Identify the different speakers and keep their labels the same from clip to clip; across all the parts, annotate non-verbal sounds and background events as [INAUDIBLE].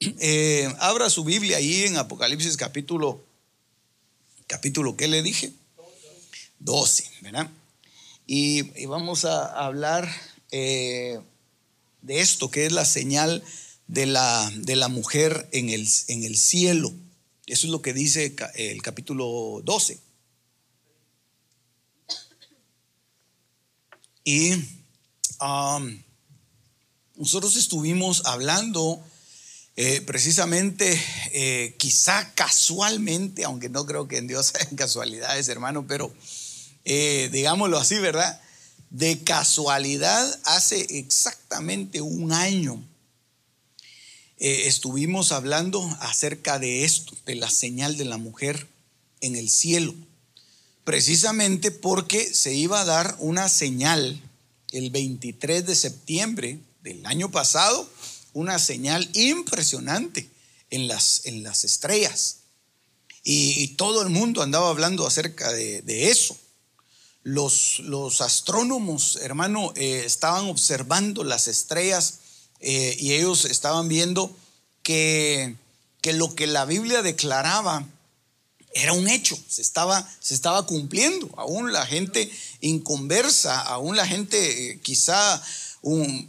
Speaker 1: Eh, abra su Biblia ahí en Apocalipsis capítulo, capítulo, ¿qué le dije? 12, ¿verdad? Y, vamos a hablar eh, de esto, que es la señal de la, de la mujer en el, en el, cielo. Eso es lo que dice el capítulo 12. Y um, nosotros estuvimos hablando eh, precisamente, eh, quizá casualmente, aunque no creo que en Dios [LAUGHS] haya casualidades, hermano, pero eh, digámoslo así, ¿verdad? De casualidad, hace exactamente un año estuvimos hablando acerca de esto, de la señal de la mujer en el cielo, precisamente porque se iba a dar una señal el 23 de septiembre del año pasado una señal impresionante en las, en las estrellas. Y, todo el mundo andaba hablando acerca de, eso. Los, los, astrónomos, hermano, eh, estaban observando las estrellas eh, y ellos estaban viendo que, que, lo que la Biblia declaraba era un hecho, se estaba, se estaba cumpliendo. Aún la gente inconversa, aún la gente eh, quizá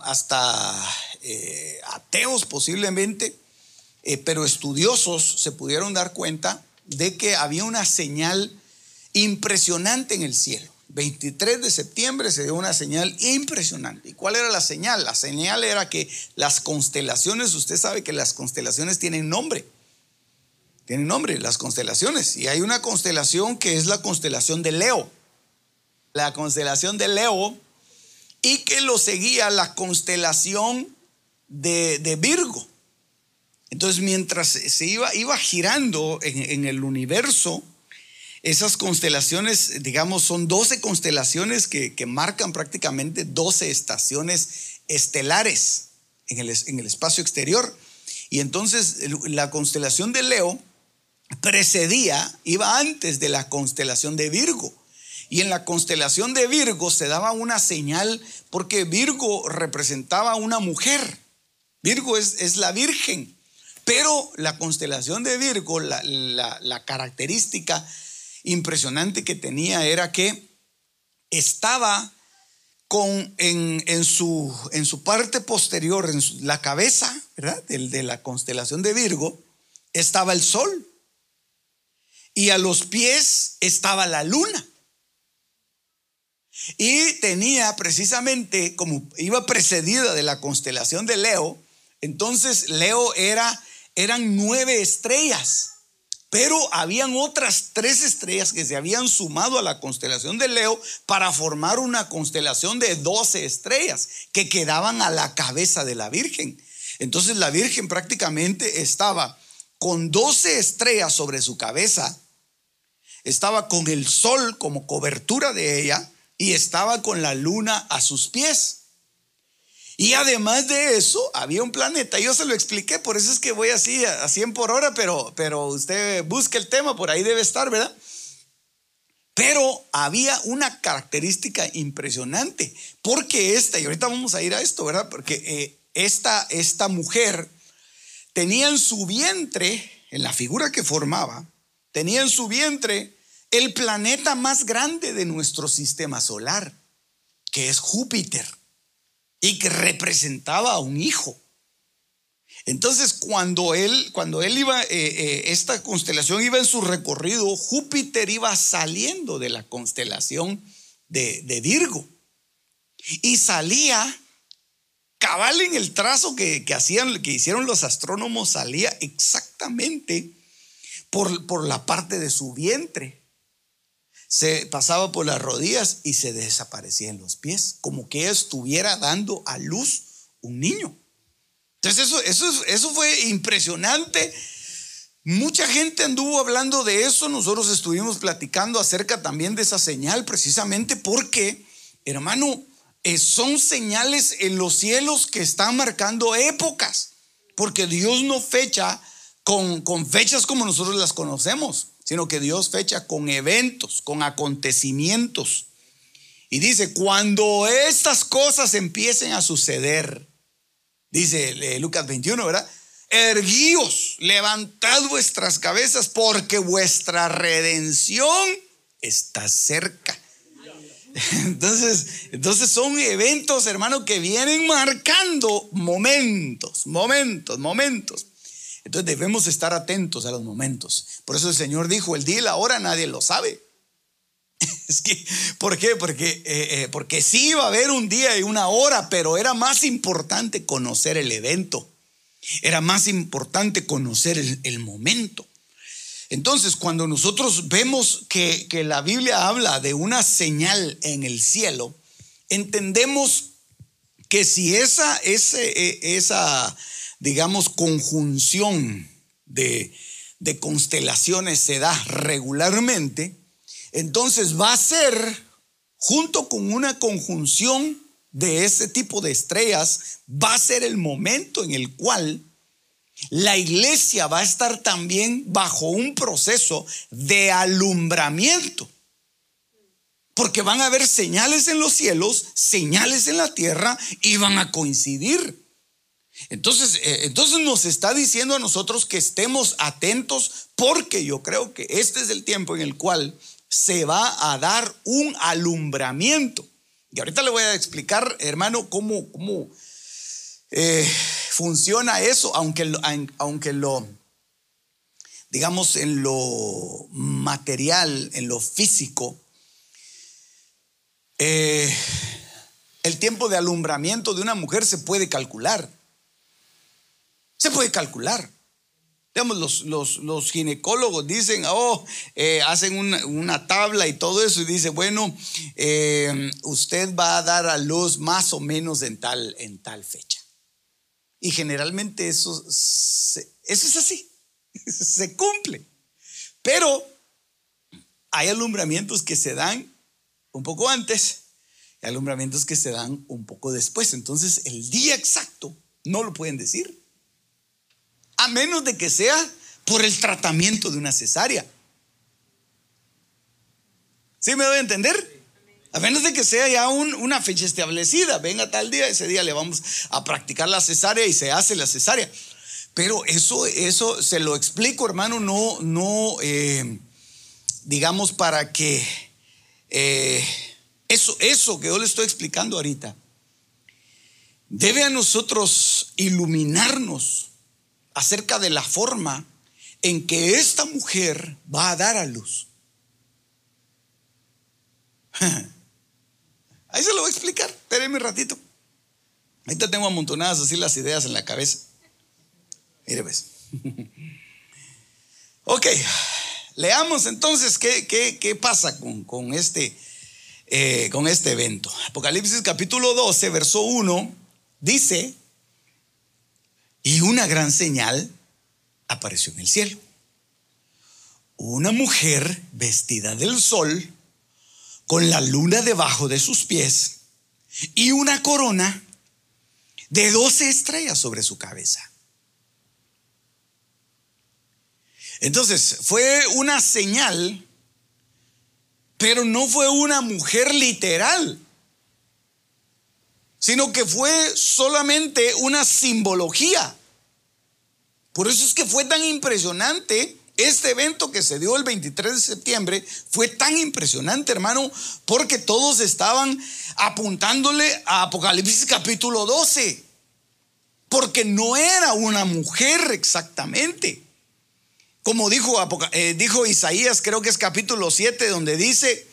Speaker 1: hasta eh, ateos posiblemente, eh, pero estudiosos se pudieron dar cuenta de que había una señal impresionante en el cielo. 23 de septiembre se dio una señal impresionante. ¿Y cuál era la señal? La señal era que las constelaciones, usted sabe que las constelaciones tienen nombre. Tienen nombre, las constelaciones. Y hay una constelación que es la constelación de Leo. La constelación de Leo y que lo seguía la constelación de, Virgo. Entonces, mientras se iba, iba girando en, el universo, esas constelaciones, digamos, son 12 constelaciones que, marcan prácticamente 12 estaciones estelares en el, en el espacio exterior. Y entonces la constelación de Leo precedía, iba antes de la constelación de Virgo. Y en la constelación de Virgo se daba una señal porque Virgo representaba una mujer. Virgo es, la Virgen. Pero la constelación de Virgo, la, característica impresionante que tenía era que estaba con, en, su, en su parte posterior, en la cabeza ¿verdad? de la constelación de Virgo, estaba el sol. Y a los pies estaba la luna. Y tenía precisamente, como iba precedida de la constelación de Leo, entonces Leo era, eran nueve estrellas, pero habían otras tres estrellas que se habían sumado a la constelación de Leo para formar una constelación de doce estrellas que quedaban a la cabeza de la Virgen. Entonces la Virgen prácticamente estaba con doce estrellas sobre su cabeza, estaba con el sol como cobertura de ella y estaba con la luna a sus pies. Y además de eso, había un planeta. Yo se lo expliqué, por eso es que voy así a 100 por hora, pero, pero usted busque el tema, por ahí debe estar, ¿verdad? Pero había una característica impresionante, porque esta, y ahorita vamos a ir a esto, ¿verdad? Porque eh, esta, esta mujer tenía en su vientre, en la figura que formaba, tenía en su vientre el planeta más grande de nuestro sistema solar, que es Júpiter y que representaba a un hijo. Entonces, cuando él, cuando él iba, eh, eh, esta constelación iba en su recorrido, Júpiter iba saliendo de la constelación de, de Virgo y salía cabal en el trazo que, que, hacían, que hicieron los astrónomos, salía exactamente por, por la parte de su vientre. Se pasaba por las rodillas y se desaparecía en los pies, como que estuviera dando a luz un niño. Entonces eso, eso, eso fue impresionante. Mucha gente anduvo hablando de eso, nosotros estuvimos platicando acerca también de esa señal, precisamente porque, hermano, eh, son señales en los cielos que están marcando épocas, porque Dios no fecha con, con fechas como nosotros las conocemos, sino que Dios fecha con eventos, con acontecimientos. Y dice, cuando estas cosas empiecen a suceder, dice eh, Lucas 21, ¿verdad? Erguíos, levantad vuestras cabezas porque vuestra redención está cerca. [LAUGHS] Entonces, entonces son eventos, hermano, que vienen marcando momentos, momentos, momentos. Entonces debemos estar atentos a los momentos. Por eso el Señor dijo, el día y la hora nadie lo sabe. [LAUGHS] Es que, ¿por qué? Porque, eh, eh, porque sí iba a haber un día y una hora, pero era más importante conocer el evento. Era más importante conocer el, momento. Entonces, cuando nosotros vemos que, la Biblia habla de una señal en el cielo, entendemos que si esa, e, esa digamos, conjunción de, de constelaciones se da regularmente, entonces va a ser, junto con una conjunción de ese tipo de estrellas, va a ser el momento en el cual la iglesia va a estar también bajo un proceso de alumbramiento. Porque van a haber señales en los cielos, señales en la tierra y van a coincidir. Entonces, eh, entonces nos está diciendo a nosotros que estemos atentos porque yo creo que este es el tiempo en el cual se va a dar un alumbramiento. Y ahorita le voy a explicar, hermano, cómo, cómo eh, funciona eso, aunque, aunque lo, digamos, en lo material, en lo físico, eh, el tiempo de alumbramiento de una mujer se puede calcular. Se puede calcular. Digamos, los, ginecólogos dicen, oh, eh, hacen una, tabla y todo eso y dice, bueno, eh, usted va a dar a luz más o menos en tal, en tal fecha. Y generalmente eso, eso es así, [LAUGHS] se cumple. Pero hay alumbramientos que se dan un poco antes y alumbramientos que se dan un poco después. Entonces, el día exacto no lo pueden decir a menos de que sea por el tratamiento de una cesárea. ¿Sí me doy a entender? A menos de que sea ya una fecha establecida, venga tal día, ese día le vamos a practicar la cesárea y se hace la cesárea. Pero eso, eso se lo explico, hermano, no, no, eh, digamos para que eh, eso, eso que yo le estoy explicando ahorita, debe a nosotros iluminarnos acerca de la forma en que esta mujer va a dar a luz. [LAUGHS] Ahí se lo voy a explicar. Espérenme un ratito. Ahorita tengo amontonadas así las ideas en la cabeza. Mire, ves. [LAUGHS] ok, leamos entonces qué, qué, pasa con, con este, eh, con este evento. Apocalipsis capítulo 12, verso 1, dice, y una gran señal apareció en el cielo. Una mujer vestida del sol, con la luna debajo de sus pies y una corona de doce estrellas sobre su cabeza. Entonces, fue una señal, pero no fue una mujer literal sino que fue solamente una simbología. Por eso es que fue tan impresionante este evento que se dio el 23 de septiembre. Fue tan impresionante, hermano, porque todos estaban apuntándole a Apocalipsis capítulo 12. Porque no era una mujer exactamente. Como dijo, eh, dijo Isaías, creo que es capítulo 7, donde dice,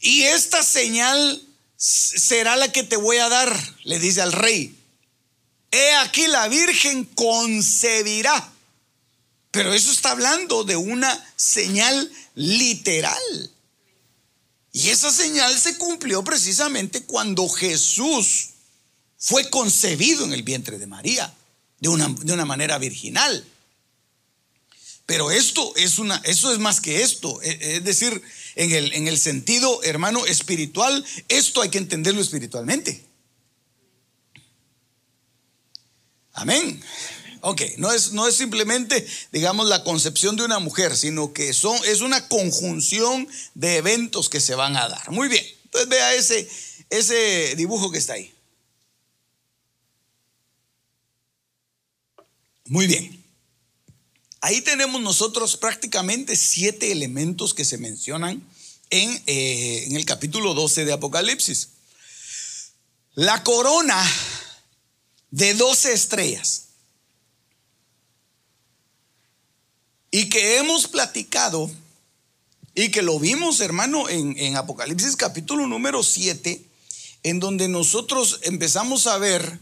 Speaker 1: y esta señal será la que te voy a dar, le dice al rey. He aquí la Virgen concebirá Pero eso está hablando de una señal literal. Y esa señal se cumplió precisamente cuando Jesús fue concebido en el vientre de María, de una, de una manera virginal. Pero esto es una, eso es más que esto. E, es decir, en el, en el sentido, hermano, espiritual, esto hay que entenderlo espiritualmente. Amén. Ok, no es, no es simplemente, digamos, la concepción de una mujer, sino que son, es una conjunción de eventos que se van a dar. Muy bien, entonces vea ese, ese dibujo que está ahí. Muy bien. Ahí tenemos nosotros prácticamente siete elementos que se mencionan en, eh, en el capítulo 12 de Apocalipsis. La corona de 12 estrellas y que hemos platicado y que lo vimos, hermano, en, Apocalipsis capítulo número 7, en donde nosotros empezamos a ver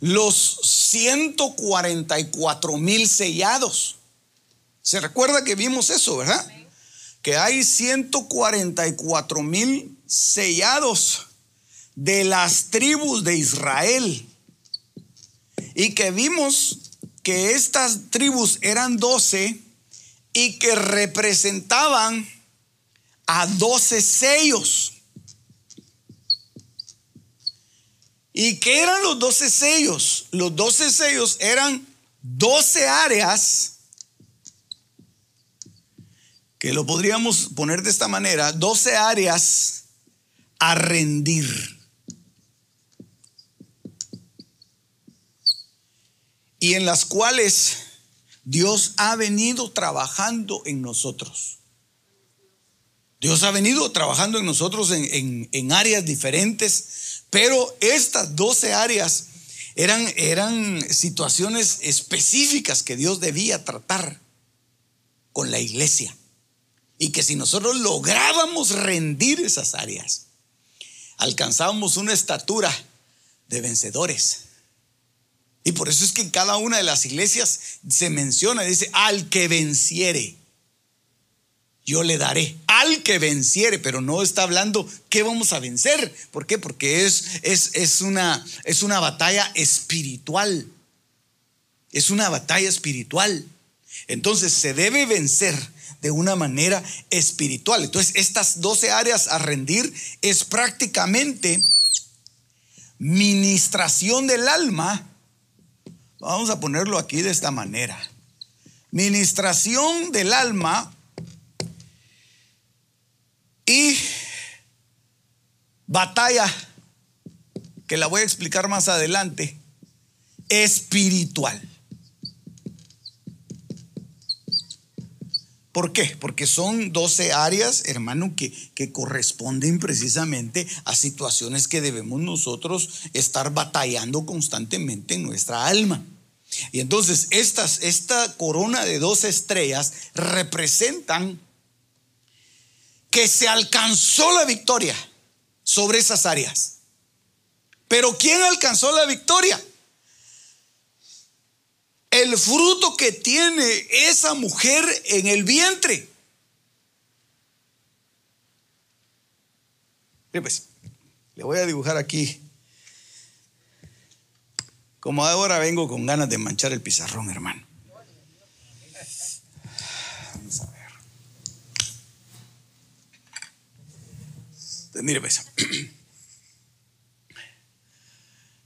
Speaker 1: los 144 mil sellados. Se recuerda que vimos eso, ¿verdad? Que hay 144 mil sellados de las tribus de Israel. Y que vimos que estas tribus eran 12 y que representaban a 12 sellos. ¿Y qué eran los 12 sellos? Los 12 sellos eran 12 áreas, que lo podríamos poner de esta manera, 12 áreas a rendir. Y en las cuales Dios ha venido trabajando en nosotros. Dios ha venido trabajando en nosotros en, áreas diferentes, pero estas 12 áreas eran, eran situaciones específicas que Dios debía tratar con la iglesia. Y que si nosotros lográbamos rendir esas áreas, alcanzábamos una estatura de vencedores. Y por eso es que en cada una de las iglesias se menciona, dice, al que venciere, yo le daré. Al que venciere, pero no está hablando qué vamos a vencer. ¿Por qué? Porque es, es, es, una, es una batalla espiritual. Es una batalla espiritual. Entonces se debe vencer de una manera espiritual. Entonces estas 12 áreas a rendir es prácticamente ministración del alma Vamos a ponerlo aquí de esta manera. Ministración del alma y batalla, que la voy a explicar más adelante, espiritual. ¿Por qué? Porque son 12 áreas, hermano, que, que, corresponden precisamente a situaciones que debemos nosotros estar batallando constantemente en nuestra alma. Y entonces esta corona de dos estrellas representan que se alcanzó la victoria sobre esas áreas. Pero ¿quién alcanzó la victoria? El fruto que tiene esa mujer en el vientre. Pues, le voy a dibujar aquí como ahora vengo con ganas de manchar el pizarrón, hermano. Vamos a ver. mire, pues. [CLEARS THROAT]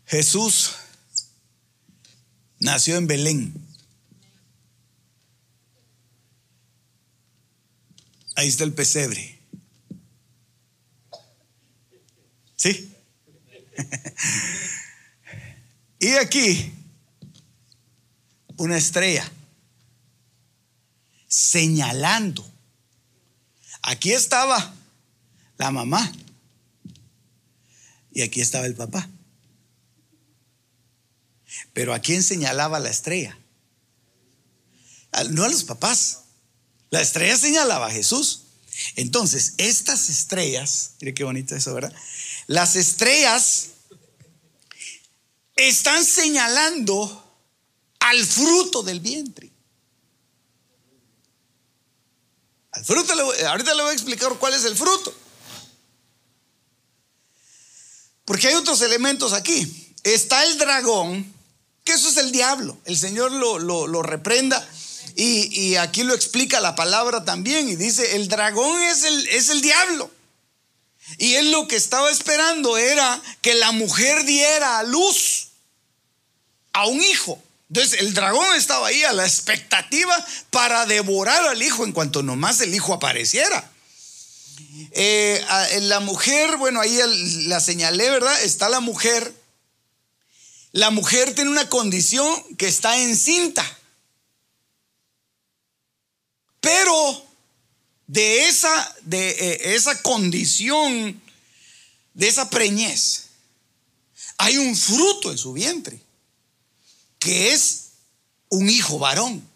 Speaker 1: Jesús nació en Belén. Ahí está el pesebre. ¿Sí? [LAUGHS] Y aquí, una estrella señalando. Aquí estaba la mamá y aquí estaba el papá. Pero ¿a quién señalaba la estrella? No a los papás. La estrella señalaba a Jesús. Entonces, estas estrellas, mire qué bonito eso, ¿verdad? Las estrellas están señalando al fruto del vientre. Al fruto, ahorita le voy a explicar cuál es el fruto. Porque hay otros elementos aquí. Está el dragón, que eso es el diablo. El Señor lo, reprenda. Y, aquí lo explica la palabra también. Y dice, el dragón es el, es el diablo. Y él lo que estaba esperando era que la mujer diera a luz a un hijo. Entonces el dragón estaba ahí a la expectativa para devorar al hijo en cuanto nomás el hijo apareciera. Eh, la mujer, bueno, ahí la señalé, ¿verdad? Está la mujer. La mujer tiene una condición que está encinta. Pero de esa, de eh, esa condición, de esa preñez, hay un fruto en su vientre, que es un hijo varón.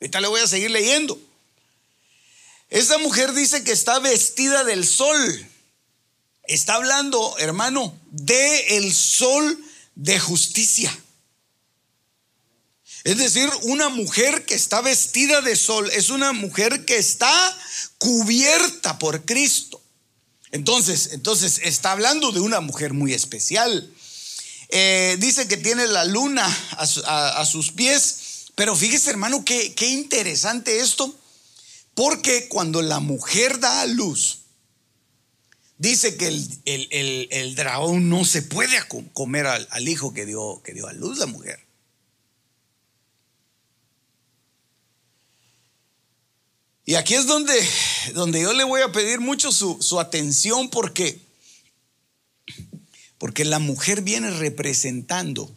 Speaker 1: Ahorita le voy a seguir leyendo. Esa mujer dice que está vestida del sol. Está hablando, hermano, de el sol de justicia. Es decir, una mujer que está vestida de sol es una mujer que está cubierta por Cristo. Entonces, entonces está hablando de una mujer muy especial. Eh, dice que tiene la luna a, sus pies, pero fíjese hermano, qué, qué interesante esto, porque cuando la mujer da a luz, dice que el, dragón no se puede comer al, al hijo que dio, que dio a luz la mujer. Y aquí es donde, donde yo le voy a pedir mucho su, atención porque, porque la mujer viene representando.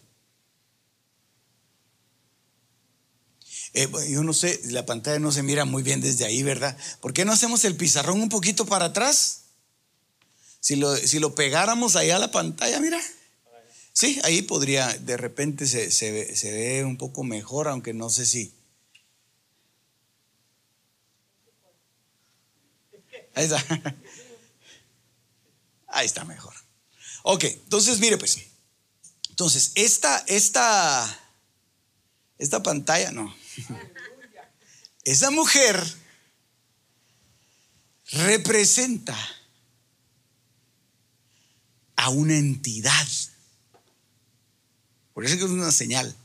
Speaker 1: Eh, yo no sé, la pantalla no se mira muy bien desde ahí, ¿verdad? ¿Por qué no hacemos el pizarrón un poquito para atrás? Si lo, si lo pegáramos ahí a la pantalla, mira. Sí, ahí podría, de repente se, se ve un poco mejor, aunque no sé si, Ahí está. Ahí está mejor. Ok, entonces mire pues. Entonces, esta, esta, esta pantalla, no. Esa mujer representa a una entidad. Por eso es que es una señal.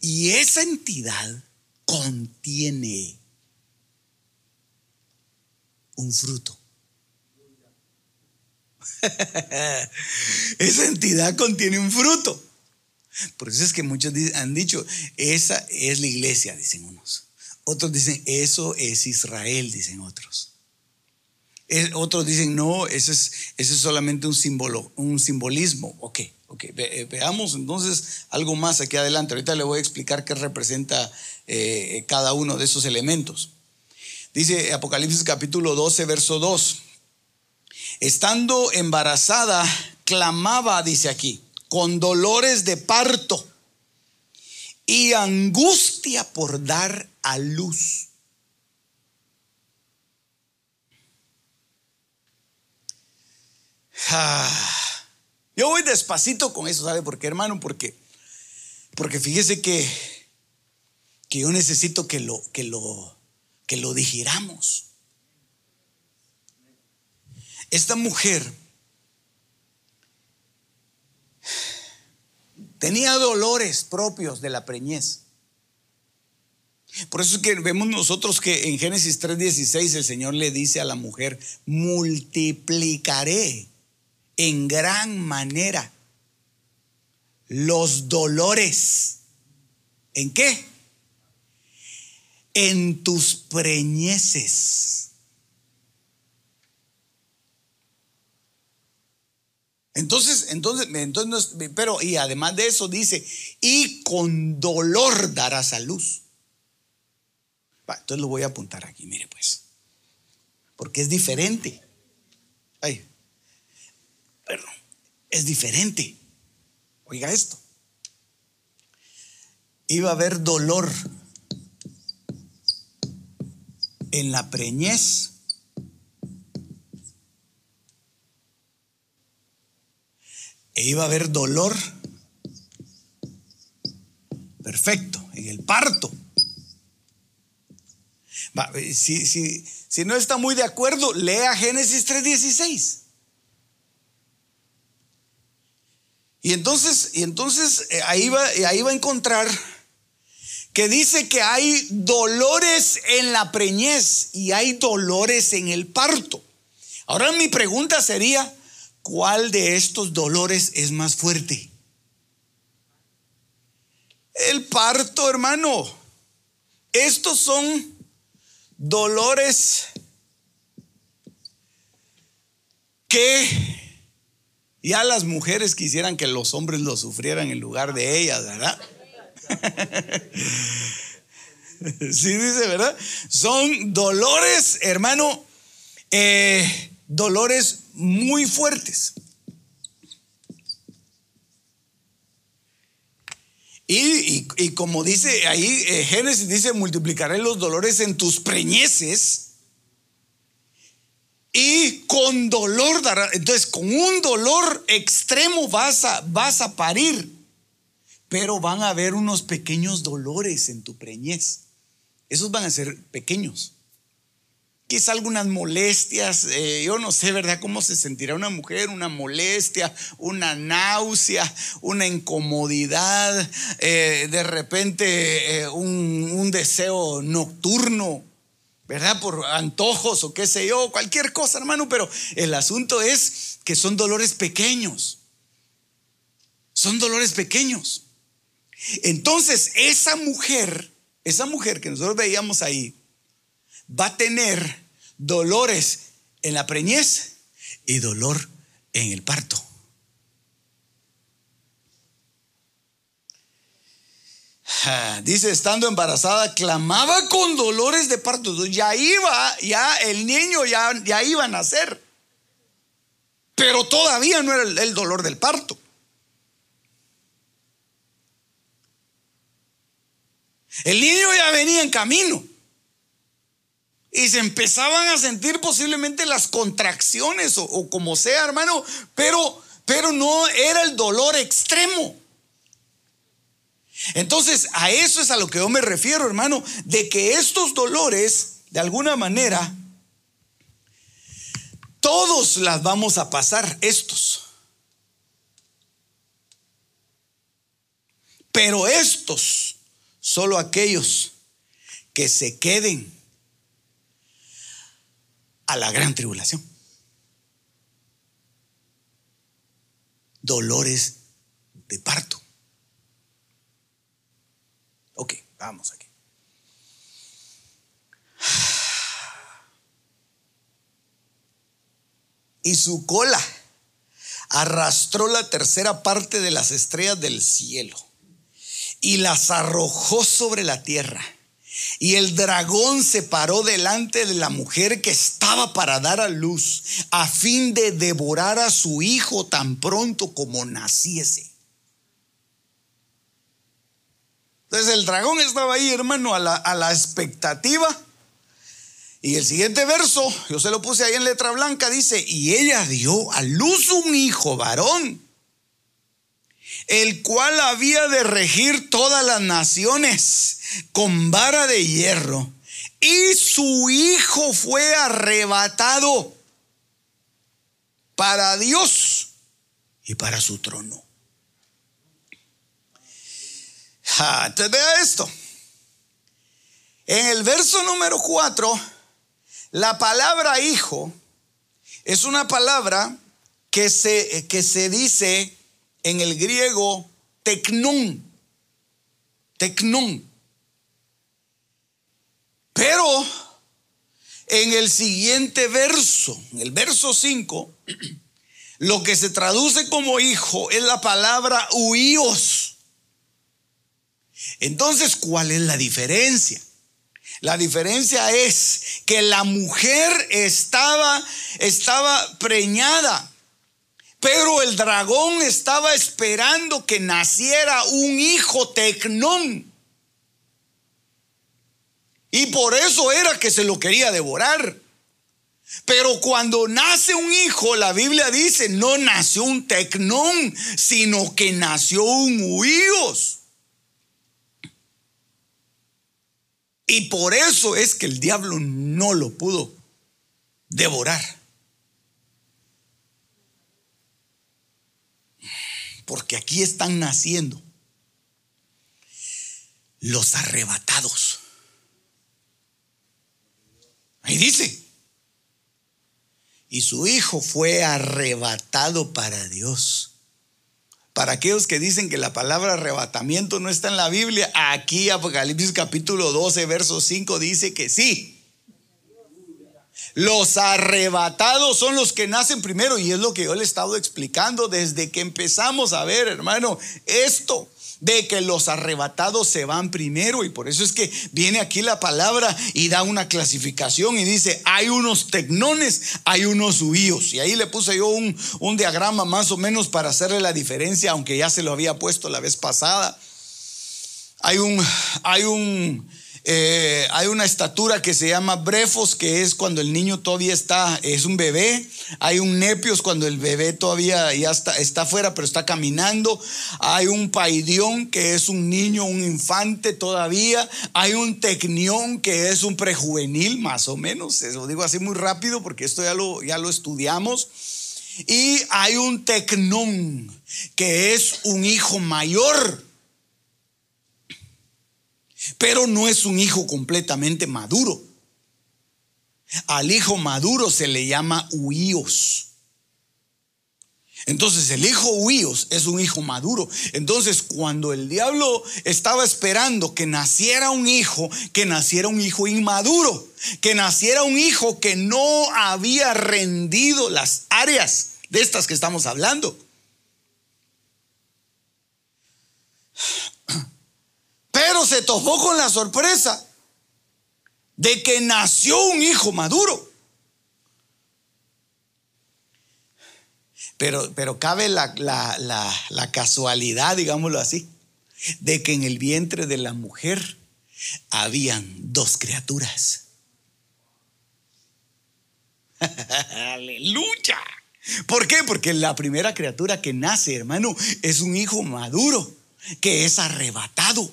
Speaker 1: Y esa entidad contiene un fruto. [LAUGHS] Esa entidad contiene un fruto. Por eso es que muchos han dicho, esa es la iglesia, dicen unos. Otros dicen, eso es Israel, dicen otros. Otros dicen, no, eso es, es solamente un, símbolo, un simbolismo. Ok, ok, eh, veamos entonces algo más aquí adelante. Ahorita le voy a explicar qué representa eh, cada uno de esos elementos. Dice Apocalipsis capítulo 12, verso 2. Estando embarazada, clamaba, dice aquí, con dolores de parto y angustia por dar a luz. Ah, yo voy despacito con eso, ¿sabe por qué, hermano? Porque, porque fíjese que, que yo necesito que lo, que lo, que lo digiramos. Esta mujer tenía dolores propios de la preñez. Por eso es que vemos nosotros que en Génesis 3:16 el Señor le dice a la mujer, multiplicaré en gran manera los dolores. ¿En qué? En tus preñeces. Entonces, entonces, entonces, pero y además de eso dice, y con dolor darás a luz. entonces lo voy a apuntar aquí, mire pues, porque es diferente. Ay, perdón, es diferente. Oiga esto. Iba a haber dolor en la preñez. E iba a haber dolor. Perfecto, en el parto. si, si, si no está muy de acuerdo, lea Génesis 3.16. Y entonces, y entonces eh, ahí, va, ahí va a encontrar que dice que hay dolores en la preñez y hay dolores en el parto. Ahora mi pregunta sería, ¿cuál de estos dolores es más fuerte? El parto, hermano. Estos son dolores que ya las mujeres quisieran que los hombres lo sufrieran en lugar de ellas, ¿verdad? [LAUGHS] sí dice, ¿verdad? Son dolores, hermano, eh, dolores muy fuertes. Y, como dice ahí, eh, Génesis dice, multiplicaré los dolores en tus preñeces. Y con dolor dará, entonces con un dolor extremo vas a, vas a parir. Pero van a haber unos pequeños dolores en tu preñez. Esos van a ser pequeños quizá algunas molestias, eh, yo no sé, ¿verdad? ¿Cómo se sentirá una mujer? Una molestia, una náusea, una incomodidad, eh, de repente eh, un, un deseo nocturno, ¿verdad? Por antojos o qué sé yo, cualquier cosa, hermano, pero el asunto es que son dolores pequeños. Son dolores pequeños. Entonces, esa mujer, esa mujer que nosotros veíamos ahí, va a tener dolores en la preñez y dolor en el parto. Dice, estando embarazada, clamaba con dolores de parto. Ya iba, ya el niño ya, ya iba a nacer. Pero todavía no era el dolor del parto. El niño ya venía en camino y se empezaban a sentir posiblemente las contracciones o, como sea, hermano, pero, pero no era el dolor extremo. Entonces, a eso es a lo que yo me refiero, hermano, de que estos dolores, de alguna manera, todos las vamos a pasar, estos. Pero estos, solo aquellos que se queden a la gran tribulación. Dolores de parto. Ok, vamos aquí. Y su cola arrastró la tercera parte de las estrellas del cielo y las arrojó sobre la tierra y el dragón se paró delante de la mujer que estaba para dar a luz, a fin de devorar a su hijo tan pronto como naciese. Entonces el dragón estaba ahí, hermano, a la, a la expectativa. Y el siguiente verso, yo se lo puse ahí en letra blanca, dice, y ella dio a luz un hijo varón el cual había de regir todas las naciones con vara de hierro. Y su hijo fue arrebatado para Dios y para su trono. entonces vea esto. En el verso número 4, la palabra hijo es una palabra que se, que se dice en el griego tecnón. Tecnón. Pero en el siguiente verso, en el verso 5, [CLEARS THROAT] lo que se traduce como hijo es la palabra huíos. Entonces, ¿cuál es la diferencia? La diferencia es que la mujer estaba, estaba preñada pero el dragón estaba esperando que naciera un hijo tecnón. Y por eso era que se lo quería devorar. Pero cuando nace un hijo, la Biblia dice, no nació un tecnón, sino que nació un huíos. Y por eso es que el diablo no lo pudo devorar. Porque aquí están naciendo los arrebatados. Ahí dice. Y su hijo fue arrebatado para Dios. Para aquellos que dicen que la palabra arrebatamiento no está en la Biblia, aquí Apocalipsis capítulo 12, verso 5 dice que sí. Los arrebatados son los que nacen primero y es lo que yo le he estado explicando desde que empezamos a ver, hermano, esto de que los arrebatados se van primero y por eso es que viene aquí la palabra y da una clasificación y dice, hay unos tecnones, hay unos huíos. Y ahí le puse yo un, un diagrama más o menos para hacerle la diferencia, aunque ya se lo había puesto la vez pasada. Hay un, hay un, eh, hay una estatura que se llama brefos, que es cuando el niño todavía está, es un bebé. Hay un nepios cuando el bebé todavía ya está, está afuera, pero está caminando. Hay un paidión, que es un niño, un infante todavía. Hay un tecnión, que es un prejuvenil, más o menos. Eso digo así muy rápido porque esto ya lo, ya lo estudiamos. Y hay un tecnón, que es un hijo mayor pero no es un hijo completamente maduro. Al hijo maduro se le llama huíos. Entonces el hijo huíos es un hijo maduro. Entonces cuando el diablo estaba esperando que naciera un hijo, que naciera un hijo inmaduro, que naciera un hijo que no había rendido las áreas de estas que estamos hablando. Pero se topó con la sorpresa de que nació un hijo maduro. Pero, pero cabe la, la, casualidad, digámoslo así, de que en el vientre de la mujer habían dos criaturas. [LAUGHS] Aleluya. ¿Por qué? Porque la primera criatura que nace, hermano, es un hijo maduro, que es arrebatado.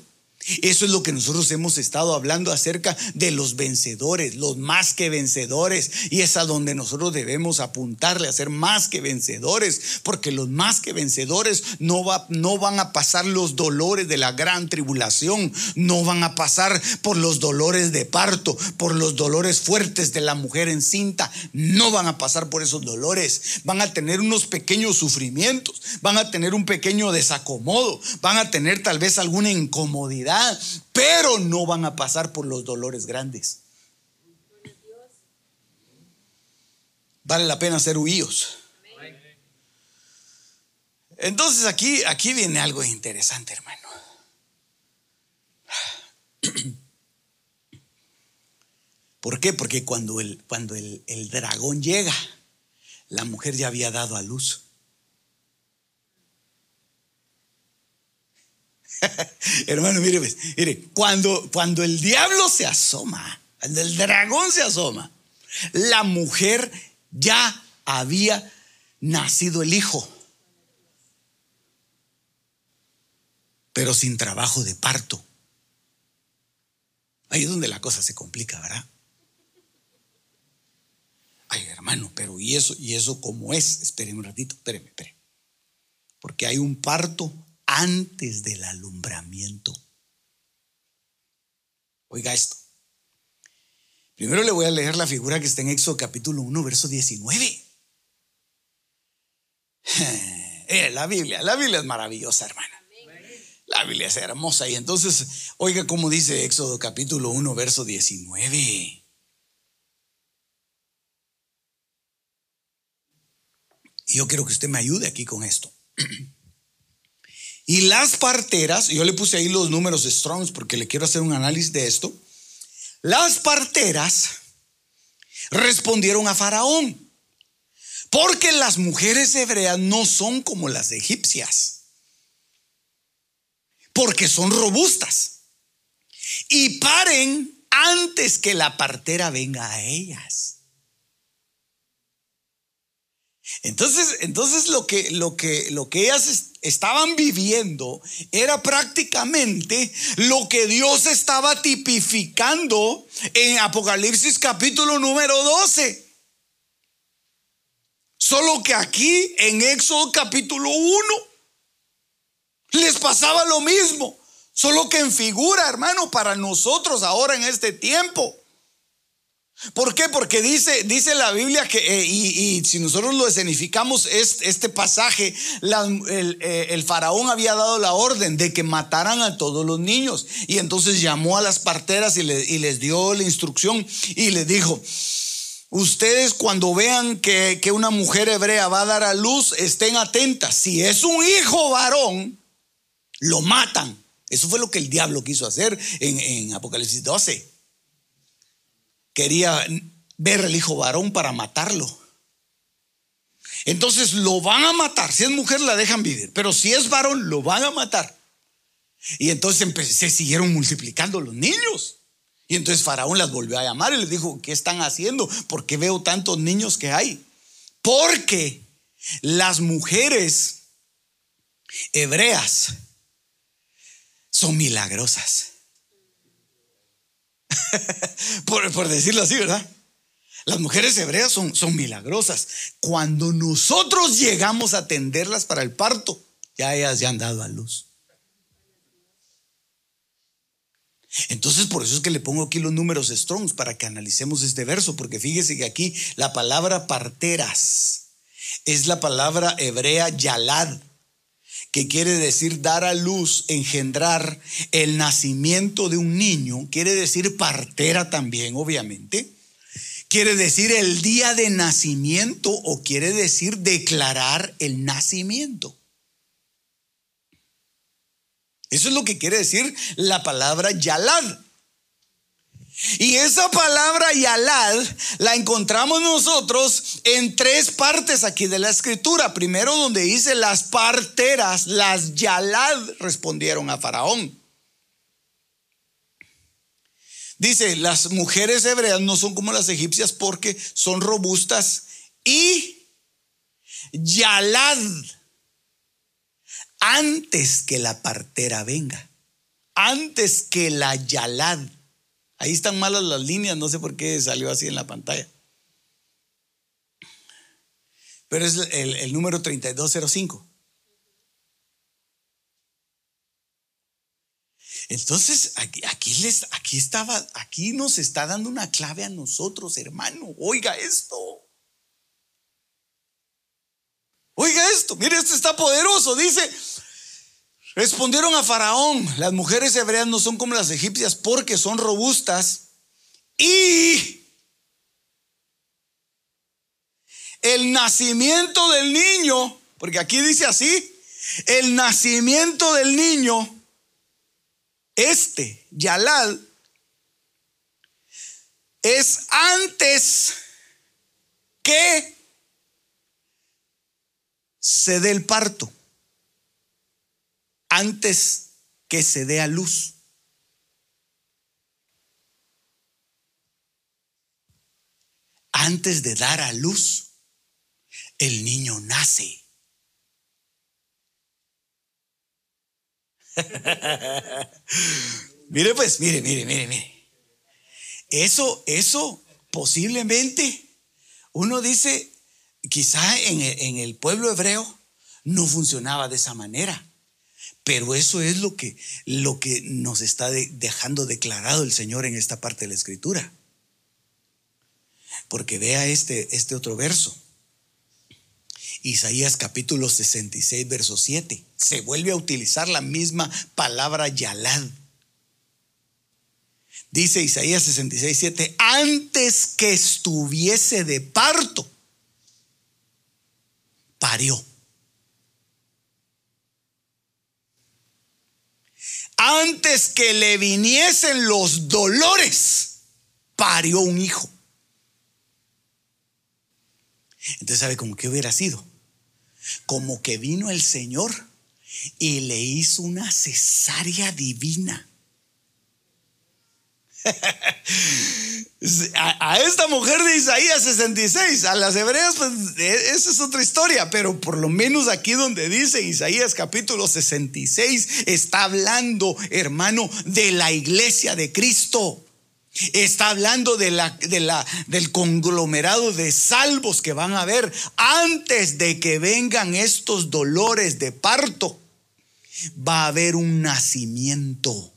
Speaker 1: Eso es lo que nosotros hemos estado hablando acerca de los vencedores, los más que vencedores. Y es a donde nosotros debemos apuntarle a ser más que vencedores, porque los más que vencedores no, va, no van a pasar los dolores de la gran tribulación, no van a pasar por los dolores de parto, por los dolores fuertes de la mujer encinta, no van a pasar por esos dolores, van a tener unos pequeños sufrimientos, van a tener un pequeño desacomodo, van a tener tal vez alguna incomodidad pero no van a pasar por los dolores grandes. Vale la pena ser huíos. Entonces aquí, aquí viene algo interesante, hermano. ¿Por qué? Porque cuando el, cuando el, el dragón llega, la mujer ya había dado a luz. [LAUGHS] Hermano, mire, pues, mire, cuando, cuando el diablo se asoma, cuando el dragón se asoma, la mujer ya había nacido el hijo, pero sin trabajo de parto. Ahí es donde la cosa se complica, ¿verdad? Ay, hermano, pero ¿y eso? ¿Y eso cómo es? Esperen un ratito, espérenme, espérenme. Porque hay un parto antes del alumbramiento. Oiga esto. Primero le voy a leer la figura que está en Éxodo capítulo 1, verso 19. [LAUGHS] Eh, la Biblia, la Biblia es maravillosa, hermana. La Biblia es hermosa. Y entonces, oiga cómo dice Éxodo capítulo 1, verso 19. Y yo quiero que usted me ayude aquí con esto. [CLEARS THROAT] Y las parteras, yo le puse ahí los números de Strongs porque le quiero hacer un análisis de esto. Las parteras respondieron a Faraón, porque las mujeres hebreas no son como las egipcias, porque son robustas y paren antes que la partera venga a ellas. Entonces, entonces lo, que, lo, que, lo que ellas estaban viviendo era prácticamente lo que Dios estaba tipificando en Apocalipsis capítulo número 12. Solo que aquí en Éxodo capítulo 1 les pasaba lo mismo, solo que en figura, hermano, para nosotros ahora en este tiempo. ¿Por qué? Porque dice, dice la Biblia que, eh, y, si nosotros lo escenificamos, este, este pasaje, eh, el, faraón había dado la orden de que mataran a todos los niños. Y entonces llamó a las parteras y, les dio la instrucción y les dijo, ustedes cuando vean que, que una mujer hebrea va a dar a luz, estén atentas. Si es un hijo varón, lo matan. Eso fue lo que el diablo quiso hacer en, en Apocalipsis 12 quería ver al hijo varón para matarlo. Entonces lo van a matar. Si es mujer la dejan vivir, pero si es varón lo van a matar. Y entonces se siguieron multiplicando los niños. Y entonces Faraón las volvió a llamar y les dijo, ¿qué están haciendo? ¿Por qué veo tantos niños que hay? Porque las mujeres hebreas son milagrosas. [LAUGHS] por, decirlo así, ¿verdad? Las mujeres hebreas son, son milagrosas. Cuando nosotros llegamos a atenderlas para el parto, ya ellas ya han dado a luz. Entonces, por eso es que le pongo aquí los números strongs para que analicemos este verso, porque fíjese que aquí la palabra parteras es la palabra hebrea yalad, que quiere decir dar a luz, engendrar el nacimiento de un niño, quiere decir partera también, obviamente. Quiere decir el día de nacimiento o quiere decir declarar el nacimiento. Eso es lo que quiere decir la palabra yalad. Y esa palabra yalad la encontramos nosotros en tres partes aquí de la escritura. Primero donde dice las parteras, las yalad respondieron a Faraón. Dice, las mujeres hebreas no son como las egipcias porque son robustas y yalad antes que la partera venga, antes que la yalad Ahí están malas las líneas, no sé por qué salió así en la pantalla. Pero es el, número 3205. Entonces, aquí, les, aquí estaba, aquí nos está dando una clave a nosotros, hermano. Oiga esto. Oiga esto, mire, esto está poderoso. Dice, Respondieron a Faraón, las mujeres hebreas no son como las egipcias porque son robustas y el nacimiento del niño, porque aquí dice así, el nacimiento del niño, este, Yalal, es antes que se dé el parto antes que se dé a luz. Antes de dar a luz, el niño nace. [LAUGHS] mire pues, mire, mire, mire, mire. Eso, eso posiblemente, uno dice, quizá en en el pueblo hebreo no funcionaba de esa manera. Pero eso es lo que, lo que nos está dejando declarado el Señor en esta parte de la Escritura. Porque vea este, este otro verso. Isaías capítulo 66, verso 7. Se vuelve a utilizar la misma palabra yalad. Dice Isaías 66, 7, antes que estuviese de parto, parió. Antes que le viniesen los dolores, parió un hijo. Entonces, ¿sabe cómo que hubiera sido? Como que vino el Señor y le hizo una cesárea divina. [LAUGHS] a, esta mujer de Isaías 66, a las hebreas, pues e, esa es otra historia, pero por lo menos aquí donde dice Isaías capítulo 66, está hablando, hermano, de la iglesia de Cristo. Está hablando de la, de la, del conglomerado de salvos que van a haber antes de que vengan estos dolores de parto. Va a haber un nacimiento.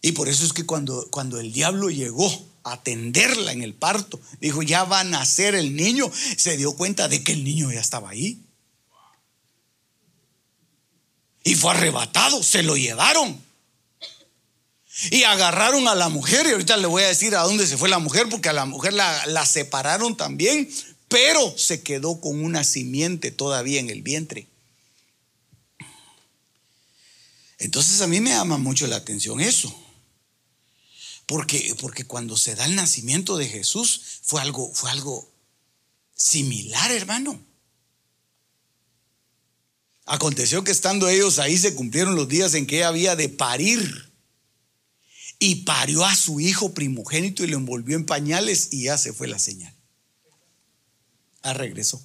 Speaker 1: Y por eso es que cuando, cuando el diablo llegó a atenderla en el parto, dijo, ya va a nacer el niño, se dio cuenta de que el niño ya estaba ahí. Y fue arrebatado, se lo llevaron. Y agarraron a la mujer, y ahorita le voy a decir a dónde se fue la mujer, porque a la mujer la, la separaron también, pero se quedó con una simiente todavía en el vientre. Entonces a mí me llama mucho la atención eso. Porque, porque cuando se da el nacimiento de Jesús fue algo, fue algo similar, hermano. Aconteció que estando ellos ahí se cumplieron los días en que había de parir. Y parió a su hijo primogénito y lo envolvió en pañales y ya se fue la señal. Ah, regresó.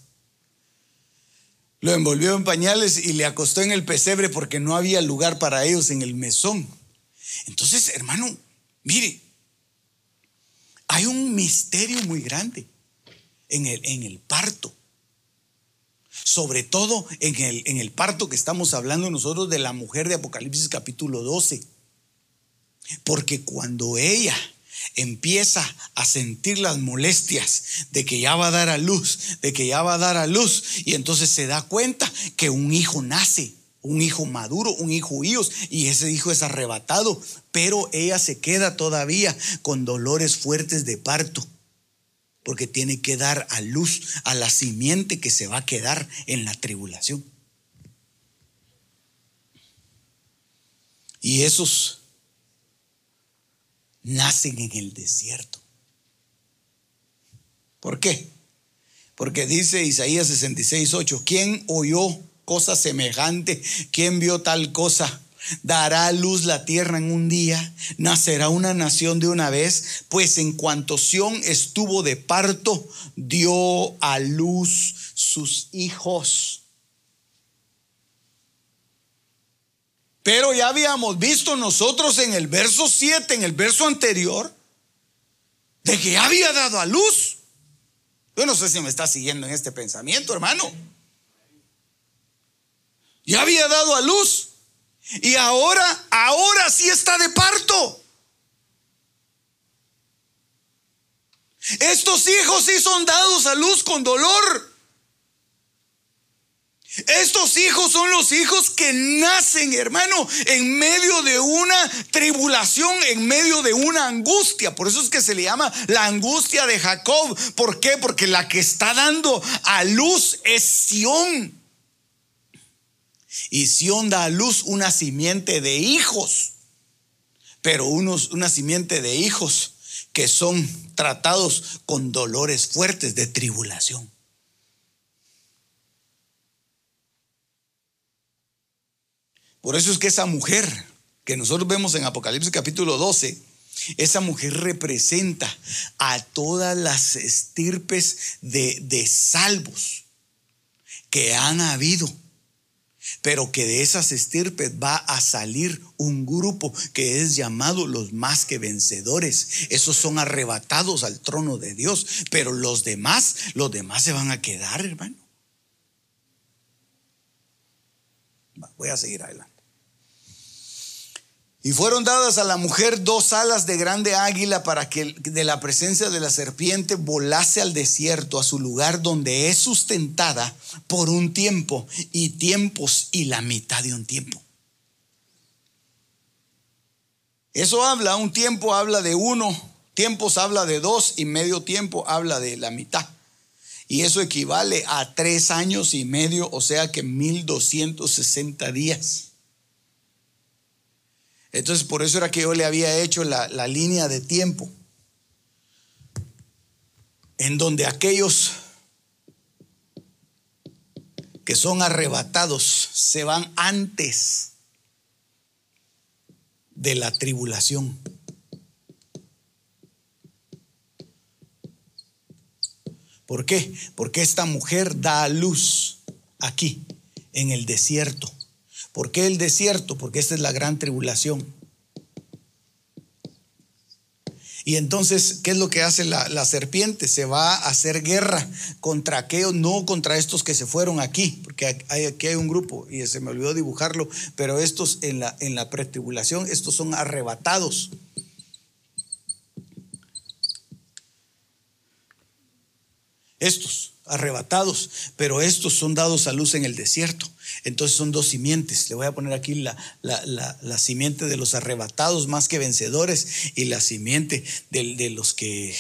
Speaker 1: Lo envolvió en pañales y le acostó en el pesebre porque no había lugar para ellos en el mesón. Entonces, hermano, Mire, hay un misterio muy grande en el, en el parto. Sobre todo en el, en el parto que estamos hablando nosotros de la mujer de Apocalipsis capítulo 12. Porque cuando ella empieza a sentir las molestias de que ya va a dar a luz, de que ya va a dar a luz, y entonces se da cuenta que un hijo nace un hijo maduro, un hijo hijos, y ese hijo es arrebatado, pero ella se queda todavía con dolores fuertes de parto, porque tiene que dar a luz a la simiente que se va a quedar en la tribulación. Y esos nacen en el desierto. ¿Por qué? Porque dice Isaías 66, 8, ¿quién oyó cosa semejante. ¿Quién vio tal cosa? Dará luz la tierra en un día, nacerá una nación de una vez, pues en cuanto Sión estuvo de parto, dio a luz sus hijos. Pero ya habíamos visto nosotros en el verso 7, en el verso anterior, de que había dado a luz. Yo no sé si me está siguiendo en este pensamiento, hermano. Ya había dado a luz. Y ahora, ahora sí está de parto. Estos hijos sí son dados a luz con dolor. Estos hijos son los hijos que nacen, hermano, en medio de una tribulación, en medio de una angustia. Por eso es que se le llama la angustia de Jacob. ¿Por qué? Porque la que está dando a luz es Sión. Y Sión da a luz una simiente de hijos, pero unos, una simiente de hijos que son tratados con dolores fuertes de tribulación. Por eso es que esa mujer que nosotros vemos en Apocalipsis capítulo 12, esa mujer representa a todas las estirpes de, de salvos que han habido pero que de esas estirpes va a salir un grupo que es llamado los más que vencedores. Esos son arrebatados al trono de Dios, pero los demás, los demás se van a quedar, hermano. Voy a seguir adelante. Y fueron dadas a la mujer dos alas de grande águila para que de la presencia de la serpiente volase al desierto, a su lugar donde es sustentada por un tiempo y tiempos y la mitad de un tiempo. Eso habla, un tiempo habla de uno, tiempos habla de dos y medio tiempo habla de la mitad. Y eso equivale a tres años y medio, o sea que 1260 días. Entonces, por eso era que yo le había hecho la, línea de tiempo, en donde aquellos que son arrebatados se van antes de la tribulación. ¿Por qué? Porque esta mujer da a luz aquí, en el desierto. ¿Por qué el desierto? Porque esta es la gran tribulación. Y entonces, ¿qué es lo que hace la, serpiente? Se va a hacer guerra contra aquellos, no contra estos que se fueron aquí, porque aquí hay un grupo y se me olvidó dibujarlo, pero estos en la pretribulación, estos son arrebatados. Estos arrebatados, pero estos son dados a luz en el desierto. Entonces son dos simientes. Le voy a poner aquí la, la, simiente de los arrebatados más que vencedores y la simiente de, de los que,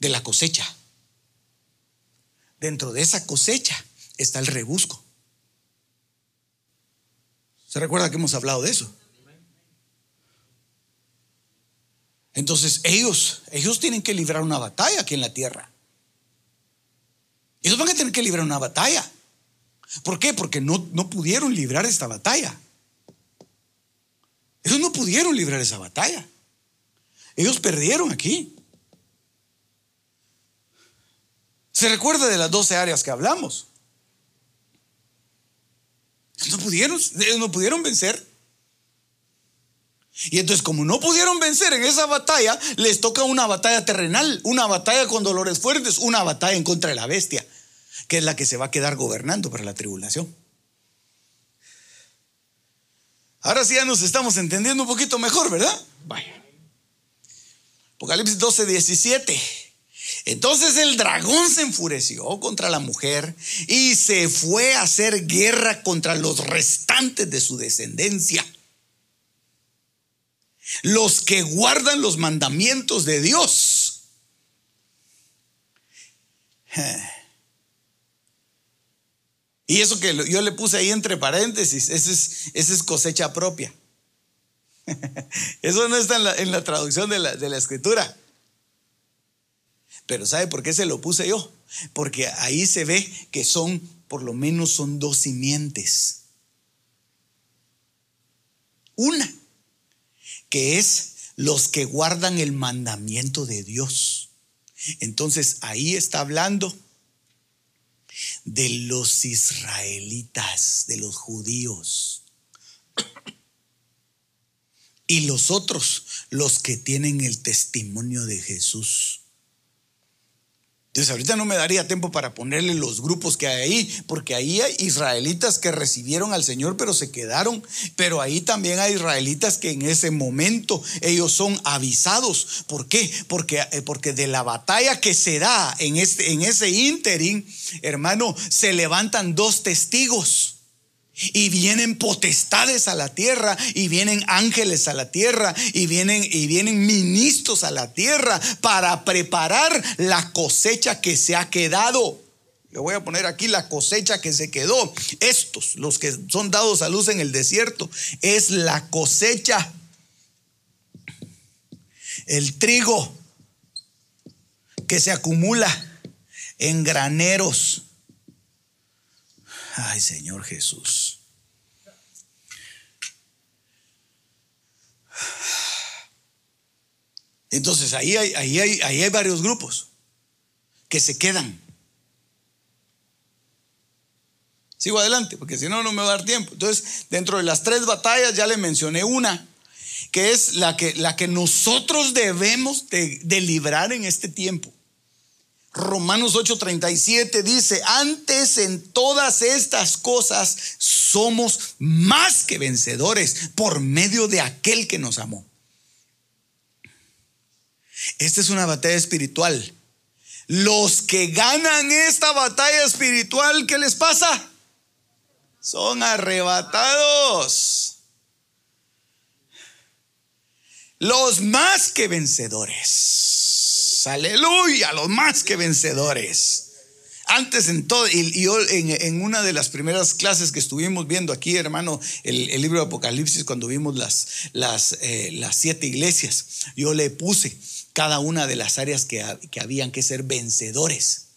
Speaker 1: de la cosecha. Dentro de esa cosecha está el rebusco. ¿Se recuerda que hemos hablado de eso? Entonces ellos, ellos tienen que librar una batalla aquí en la tierra. Ellos van a tener que librar una batalla. ¿Por qué? Porque no, no pudieron librar esta batalla. Ellos no pudieron librar esa batalla. Ellos perdieron aquí. ¿Se recuerda de las 12 áreas que hablamos? No pudieron, ellos no pudieron vencer. Y entonces como no pudieron vencer en esa batalla, les toca una batalla terrenal, una batalla con dolores fuertes, una batalla en contra de la bestia que es la que se va a quedar gobernando para la tribulación. Ahora sí ya nos estamos entendiendo un poquito mejor, ¿verdad? Vaya. Apocalipsis 12, 17. Entonces el dragón se enfureció contra la mujer y se fue a hacer guerra contra los restantes de su descendencia. Los que guardan los mandamientos de Dios. Y eso que yo le puse ahí entre paréntesis, esa es, cosecha propia. [LAUGHS] Eso no está en la, traducción de la, de la escritura. Pero ¿sabe por qué se lo puse yo? Porque ahí se ve que son, por lo menos son dos simientes. Una, que es los que guardan el mandamiento de Dios. Entonces ahí está hablando de los israelitas, de los judíos. Y los otros, los que tienen el testimonio de Jesús. Entonces ahorita no me daría tiempo para ponerle los grupos que hay ahí, porque ahí hay israelitas que recibieron al Señor pero se quedaron, pero ahí también hay israelitas que en ese momento ellos son avisados. ¿Por qué? Porque, eh, porque de la batalla que se da en, este, en ese ínterin, hermano, se levantan dos testigos. Y vienen potestades a la tierra, y vienen ángeles a la tierra, y vienen, y vienen ministros a la tierra para preparar la cosecha que se ha quedado. Le voy a poner aquí la cosecha que se quedó. Estos, los que son dados a luz en el desierto, es la cosecha. El trigo que se acumula en graneros Ay, Señor Jesús. Entonces ahí hay, ahí hay, ahí hay varios grupos que se quedan. Sigo adelante, porque si no, no me va a dar tiempo. Entonces, dentro de las tres batallas ya le mencioné una, que es la que, la que nosotros debemos de, librar en este tiempo. Romanos 8:37 dice, antes en todas estas cosas somos más que vencedores por medio de aquel que nos amó. Esta es una batalla espiritual. Los que ganan esta batalla espiritual, ¿qué les pasa? Son arrebatados. Los más que vencedores aleluya, los más que vencedores. Antes en todo, y en, una de las primeras clases que estuvimos viendo aquí, hermano, el, libro de Apocalipsis, cuando vimos las, las, eh, las, siete iglesias, yo le puse cada una de las áreas que, que habían que ser vencedores.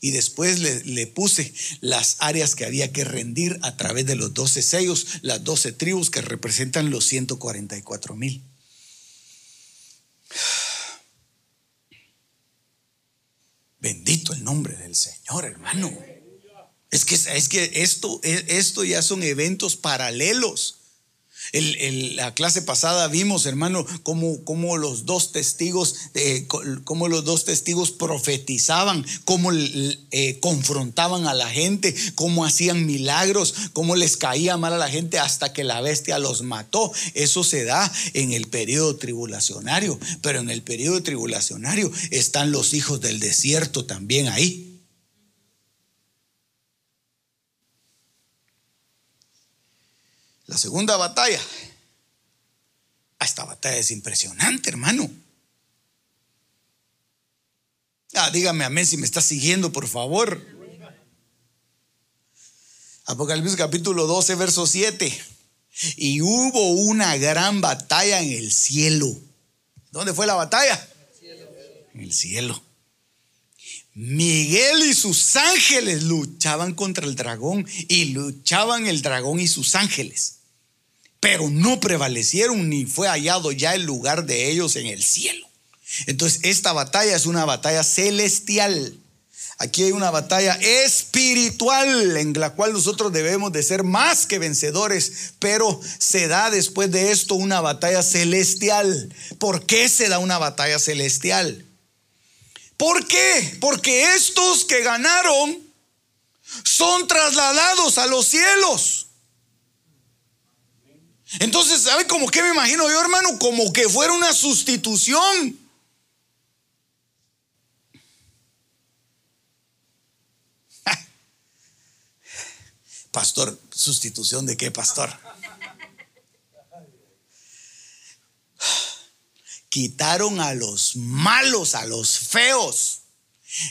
Speaker 1: Y después le, puse las áreas que había que rendir a través de los 12 sellos, las 12 tribus que representan los 144 mil. Bendito el nombre del Señor, hermano. Es que, es que esto, esto ya son eventos paralelos en la clase pasada vimos, hermano, cómo, los dos testigos, eh, cómo los dos testigos profetizaban, cómo eh, confrontaban a la gente, cómo hacían milagros, cómo les caía mal a la gente hasta que la bestia los mató. Eso se da en el periodo tribulacionario, pero en el periodo tribulacionario están los hijos del desierto también ahí. La segunda batalla. Ah, esta batalla es impresionante, hermano. Ah, dígame amén si me está siguiendo, por favor. Apocalipsis capítulo 12, verso 7. Y hubo una gran batalla en el cielo. ¿Dónde fue la batalla? En el cielo. Miguel y sus ángeles luchaban contra el dragón y luchaban el dragón y sus ángeles pero no prevalecieron ni fue hallado ya el lugar de ellos en el cielo. Entonces, esta batalla es una batalla celestial. Aquí hay una batalla espiritual en la cual nosotros debemos de ser más que vencedores, pero se da después de esto una batalla celestial. ¿Por qué se da una batalla celestial? ¿Por qué? Porque estos que ganaron son trasladados a los cielos. Entonces, ¿sabe cómo que me imagino yo, hermano? Como que fuera una sustitución. [LAUGHS] Pastor, ¿sustitución de qué, pastor? [SIGHS] Quitaron a los malos, a los feos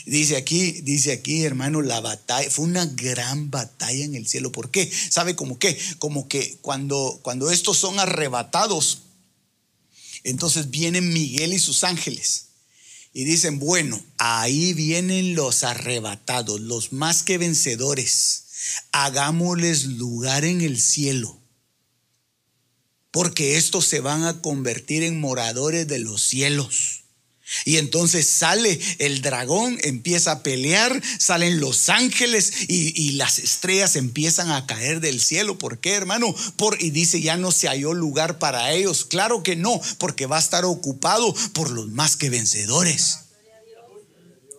Speaker 1: Dice aquí, dice aquí, hermano, la batalla fue una gran batalla en el cielo. ¿Por qué? ¿Sabe cómo qué? Como que cuando, cuando estos son arrebatados, entonces vienen Miguel y sus ángeles y dicen, bueno, ahí vienen los arrebatados, los más que vencedores. Hagámosles lugar en el cielo, porque estos se van a convertir en moradores de los cielos. Y entonces sale el dragón, empieza a pelear, salen los ángeles y, las estrellas empiezan a caer del cielo. ¿Por qué, hermano? Por, y dice, ya no se halló lugar para ellos. Claro que no, porque va a estar ocupado por los más que vencedores.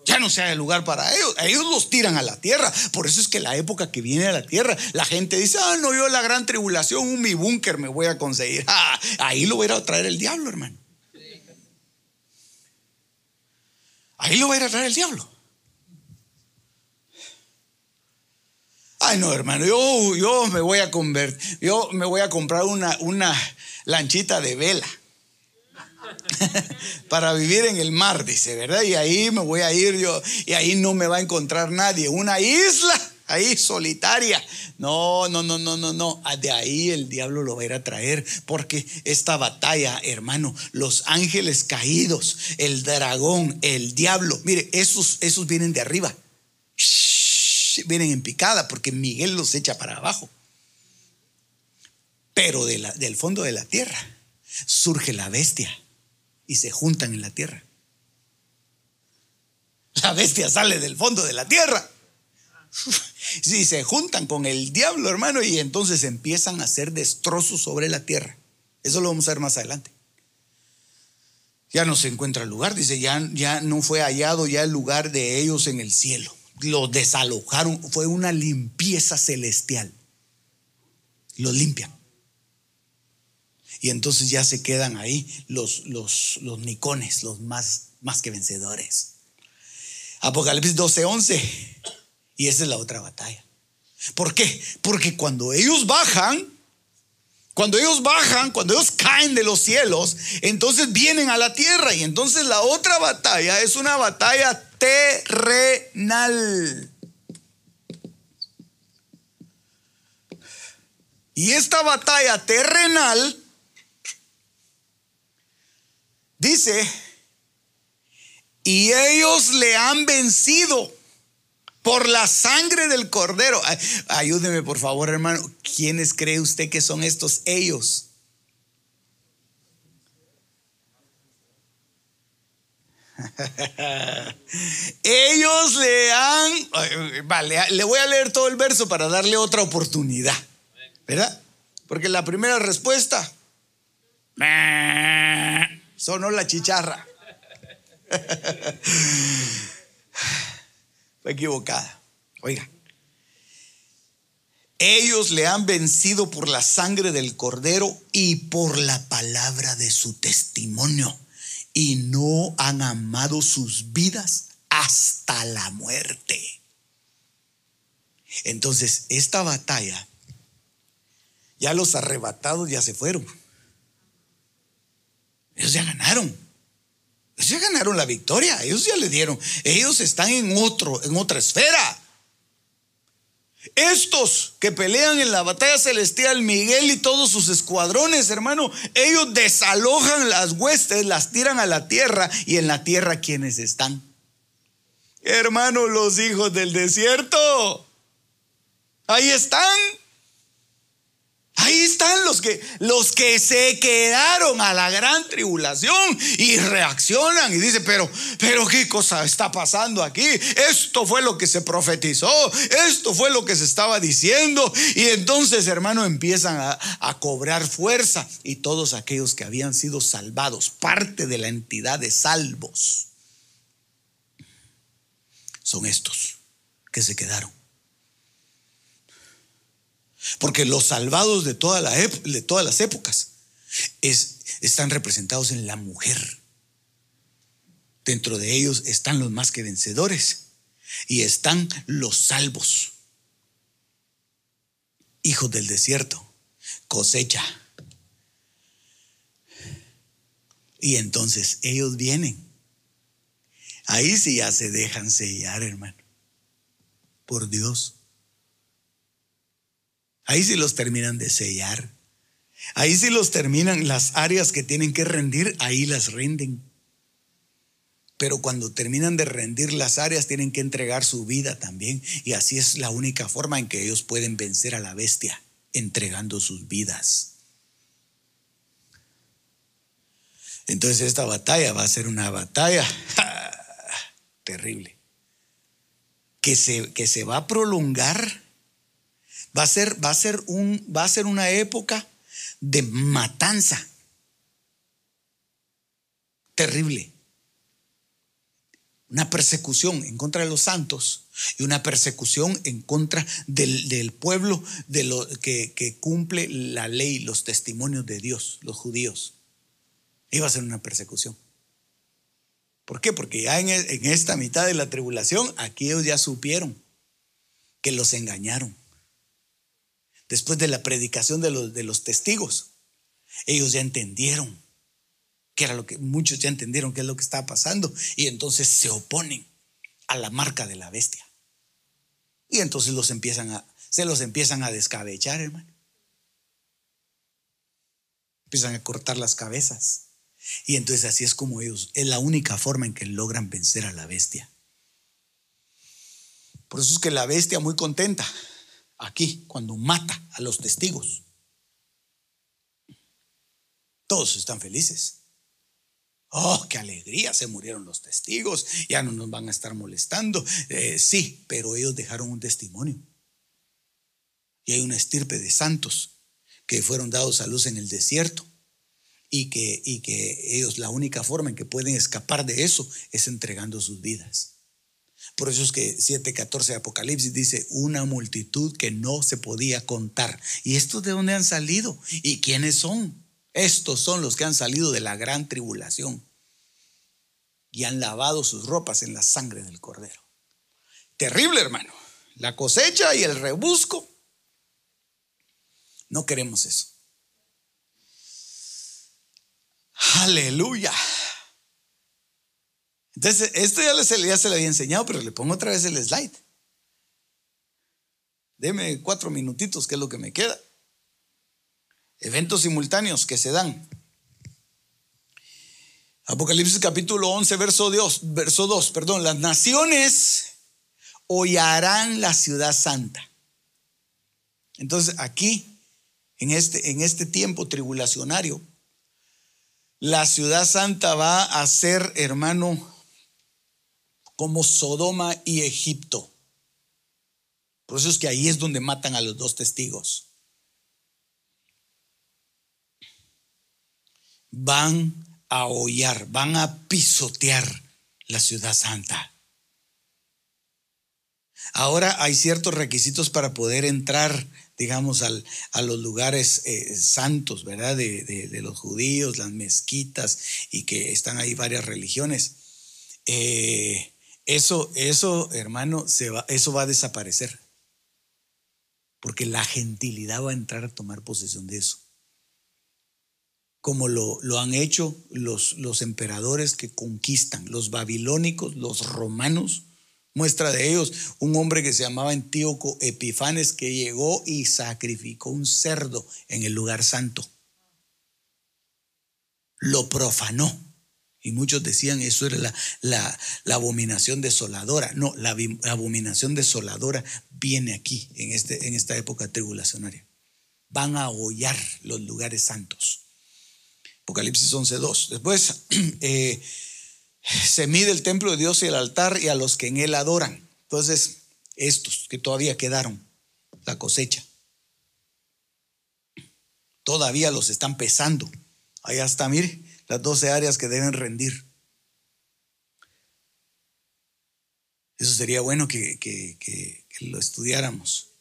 Speaker 1: Ya no se haya lugar para ellos. ellos los tiran a la tierra. Por eso es que la época que viene a la tierra, la gente dice, ah, no, yo la gran tribulación, un mi búnker me voy a conseguir. [LAUGHS] Ah, ahí lo voy a traer el diablo, hermano. Ahí lo va a ir a traer el diablo. Ay, no, hermano, yo, yo me voy a convertir, yo me voy a comprar una, una lanchita de vela [LAUGHS] para vivir en el mar, dice, ¿verdad? Y ahí me voy a ir yo, y ahí no me va a encontrar nadie. Una isla ahí solitaria. No, no, no, no, no, no. Ah, de ahí el diablo lo va a ir a traer porque esta batalla, hermano, los ángeles caídos, el dragón, el diablo, mire, esos, esos vienen de arriba. vienen en picada porque Miguel los echa para abajo. Pero del fondo de la tierra surge la bestia y se juntan en la tierra. La bestia sale del fondo de la tierra si se juntan con el diablo, hermano, y entonces empiezan a hacer destrozos sobre la tierra. Eso lo vamos a ver más adelante. Ya no se encuentra el lugar, dice, ya, ya no fue hallado ya el lugar de ellos en el cielo. Los desalojaron, fue una limpieza celestial. Los limpian. Y entonces ya se quedan ahí los, los, los nicones, los más, más que vencedores. Apocalipsis 12, 11. Y esa es la otra batalla. ¿Por qué? Porque cuando ellos bajan, cuando ellos bajan, cuando ellos caen de los cielos, entonces vienen a la tierra. Y entonces la otra batalla es una batalla terrenal. Y esta batalla terrenal dice, y ellos le han vencido Por la sangre del cordero. Ayúdeme, por favor, hermano. ¿Quiénes cree usted que son estos ellos? [LAUGHS] Ellos le han, vale, le voy a leer todo el verso para darle otra oportunidad, ¿verdad? Porque la primera respuesta sonó la chicharra. [LAUGHS] Fue equivocada. Oiga, ellos le han vencido por la sangre del cordero y por la palabra de su testimonio y no han amado sus vidas hasta la muerte. Entonces, esta batalla, ya los arrebatados ya se fueron. Ellos ya ganaron. Ellos ya ganaron la victoria. Ellos ya le dieron. Ellos están en otro, en otra esfera. Estos que pelean en la batalla celestial, Miguel y todos sus escuadrones, hermano, ellos desalojan las huestes, las tiran a la tierra y en la tierra quienes están. Hermano, los hijos del desierto. Ahí están. Ahí están los que, los que se quedaron a la gran tribulación y reaccionan y dicen, pero, pero qué cosa está pasando aquí. Esto fue lo que se profetizó, esto fue lo que se estaba diciendo. Y entonces, hermano, empiezan a, a cobrar fuerza y todos aquellos que habían sido salvados, parte de la entidad de salvos, son estos que se quedaron. Porque los salvados de, de todas las épocas están representados en la mujer. Dentro de ellos están los más que vencedores y están los salvos. Hijos del desierto, cosecha. Y entonces ellos vienen. Ahí sí ya se dejan sellar, hermano. Por Dios. Ahí sí los terminan de sellar. Ahí sí los terminan las áreas que tienen que rendir, ahí las rinden. Pero cuando terminan de rendir las áreas, tienen que entregar su vida también. Y así es la única forma en que ellos pueden vencer a la bestia, entregando sus vidas. Entonces esta batalla va a ser una batalla terrible, que se, que se va a prolongar Va a ser, va a ser, un, va a ser una época de matanza. Terrible. Una persecución en contra de los santos y una persecución en contra del, pueblo de lo, que, que, cumple la ley, los testimonios de Dios, los judíos. Iba a ser una persecución. ¿Por qué? Porque ya en esta mitad de la tribulación, aquí ellos ya supieron que los engañaron después de la predicación de los, de los testigos, ellos ya entendieron que era lo que muchos ya entendieron qué es lo que estaba pasando y entonces se oponen a la marca de la bestia. Y entonces los empiezan a, se los empiezan a descabechar, hermano. Empiezan a cortar las cabezas. Y entonces así es como ellos, es la única forma en que logran vencer a la bestia. Por eso es que la bestia muy contenta aquí cuando mata a los testigos. Todos están felices. Oh, qué alegría, se murieron los testigos, ya no nos van a estar molestando. Eh, sí, pero ellos dejaron un testimonio. Y hay una estirpe de santos que fueron dados a luz en el desierto y que, y que ellos la única forma en que pueden escapar de eso es entregando sus vidas. Por eso es que 7.14 de Apocalipsis dice una multitud que no se podía contar. ¿Y estos de dónde han salido? ¿Y quiénes son? Estos son los que han salido de la gran tribulación y han lavado sus ropas en la sangre del cordero. Terrible, hermano. La cosecha y el rebusco. No queremos eso. Aleluya. Entonces, esto ya, se, ya se le había enseñado, pero le pongo otra vez el slide. Deme cuatro minutitos, que es lo que me queda. Eventos simultáneos que se dan. Apocalipsis capítulo 11, verso 2, verso 2, perdón, las naciones hollarán la ciudad santa. Entonces aquí, en este, en este tiempo tribulacionario, la ciudad santa va a ser, hermano, como Sodoma y Egipto. Por eso es que ahí es donde matan a los dos testigos. Van a hollar, van a pisotear la ciudad santa. Ahora hay ciertos requisitos para poder entrar, digamos, al, a los lugares eh, santos, ¿verdad? De, los judíos, las mezquitas y que están ahí varias religiones. Eh, eso, eso, hermano, se va, eso va a desaparecer. Porque la gentilidad va a entrar a tomar posesión de eso. Como lo, lo han hecho los, los emperadores que conquistan, los babilónicos, los romanos. Muestra de ellos un hombre que se llamaba Antíoco Epifanes que llegó y sacrificó un cerdo en el lugar santo. Lo profanó y muchos decían eso era la, la, abominación desoladora. No, la, abominación desoladora viene aquí, en, este, en esta época tribulacionaria. Van a hollar los lugares santos. Apocalipsis 11.2. Después [CLEARS THROAT] eh, se mide el templo de Dios y el altar y a los que en él adoran. Entonces, estos que todavía quedaron, la cosecha, todavía los están pesando. Allá está, mire, las 12 áreas que deben rendir. Eso sería bueno que, lo estudiáramos.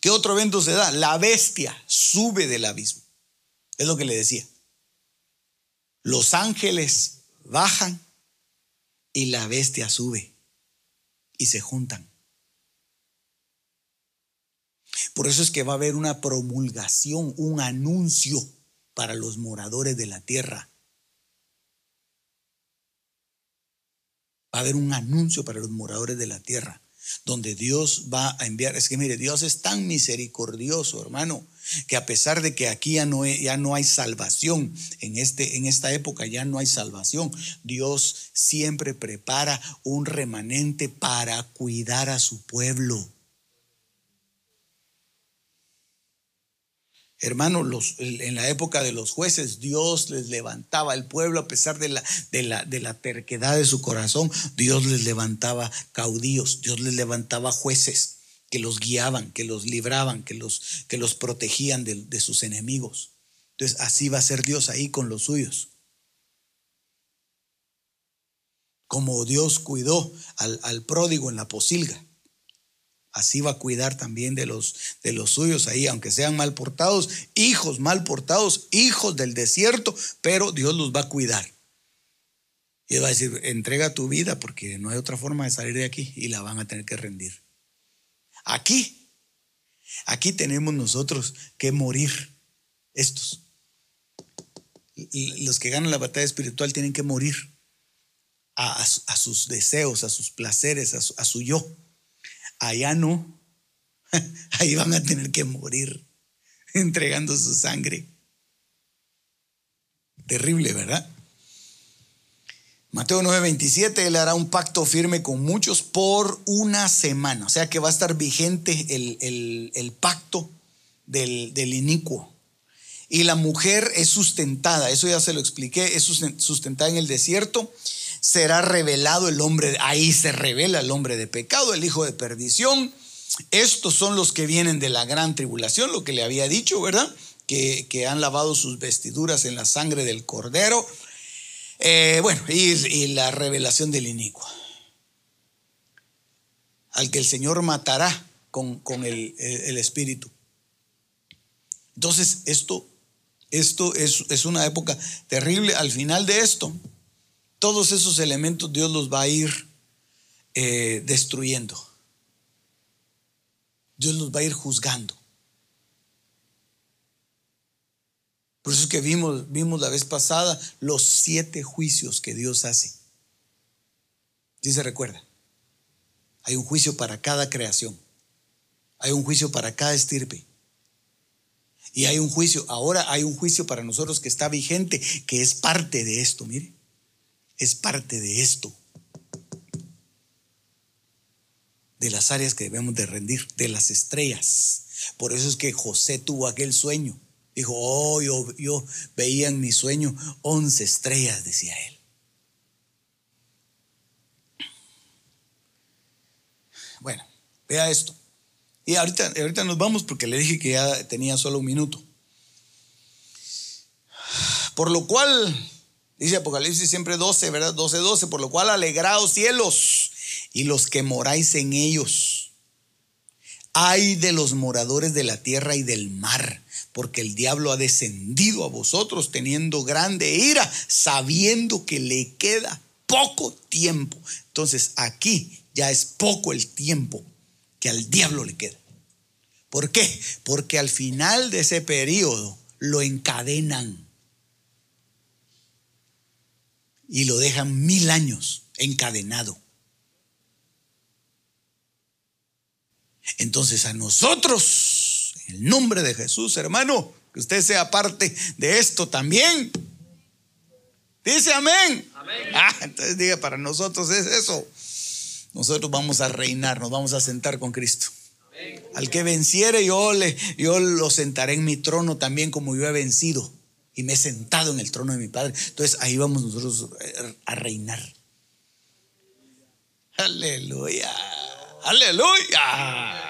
Speaker 1: ¿Qué otro evento se da? La bestia sube del abismo. Es lo que le decía. Los ángeles bajan y la bestia sube y se juntan. Por eso es que va a haber una promulgación, un anuncio para los moradores de la tierra. Va a haber un anuncio para los moradores de la tierra, donde Dios va a enviar. Es que mire, Dios es tan misericordioso, hermano, que a pesar de que aquí ya no, ya no hay salvación, en, este, en esta época ya no hay salvación, Dios siempre prepara un remanente para cuidar a su pueblo. Hermano, en la época de los jueces, Dios les levantaba al pueblo a pesar de la, de, la, terquedad de su corazón. Dios les levantaba caudillos, Dios les levantaba jueces que los guiaban, que los libraban, que los, que los protegían de, sus enemigos. Entonces, así va a ser Dios ahí con los suyos. Como Dios cuidó al, al pródigo en la posilga así va a cuidar también de los, de los suyos ahí, aunque sean mal portados, hijos mal portados, hijos del desierto, pero Dios los va a cuidar. Y va a decir, entrega tu vida porque no hay otra forma de salir de aquí y la van a tener que rendir. Aquí, aquí tenemos nosotros que morir, estos. Los que ganan la batalla espiritual tienen que morir a, sus deseos, a sus placeres, a a su yo Allá no. [LAUGHS] Ahí van a tener que morir [LAUGHS] entregando su sangre. Terrible, ¿verdad? Mateo 9:27, Él hará un pacto firme con muchos por una semana. O sea que va a estar vigente el, pacto del, del, inicuo. Y la mujer es sustentada, eso ya se lo expliqué, es sustentada en el desierto será revelado el hombre, ahí se revela el hombre de pecado, el hijo de perdición. Estos son los que vienen de la gran tribulación, lo que le había dicho, ¿verdad? Que, han lavado sus vestiduras en la sangre del cordero. Eh, bueno, y, la revelación del inicuo. Al que el Señor matará con, el, espíritu. Entonces, esto, esto es, es una época terrible. Al final de esto, todos esos elementos Dios los va a ir eh, destruyendo. Dios los va a ir juzgando. Por eso es que vimos, vimos la vez pasada los siete juicios que Dios hace. ¿Sí se recuerda? Hay un juicio para cada creación. Hay un juicio para cada estirpe. Y hay un juicio, ahora hay un juicio para nosotros que está vigente, que es parte de esto, mire es parte de esto. de las áreas que debemos de rendir, de las estrellas. Por eso es que José tuvo aquel sueño. Dijo, oh, yo, yo veía en mi sueño once estrellas, decía él. Bueno, vea esto. Y ahorita, ahorita nos vamos porque le dije que ya tenía solo un minuto. Por lo cual, dice Apocalipsis siempre 12, ¿verdad? 12, 12. Por lo cual alegraos cielos y los que moráis en ellos. Ay de los moradores de la tierra y del mar, porque el diablo ha descendido a vosotros teniendo grande ira, sabiendo que le queda poco tiempo. Entonces aquí ya es poco el tiempo que al diablo le queda. ¿Por qué? Porque al final de ese periodo lo encadenan y lo dejan mil años encadenado. Entonces a nosotros, en el nombre de Jesús, hermano, que usted sea parte de esto también. Dice amén. Ah, entonces diga, para nosotros es eso. Nosotros vamos a reinar, nos vamos a sentar con Cristo. Al que venciere, yo, le, yo lo sentaré en mi trono también como yo he vencido. Y me he sentado en el trono de mi Padre. Entonces ahí vamos nosotros eh, a reinar. Aleluya. Aleluya.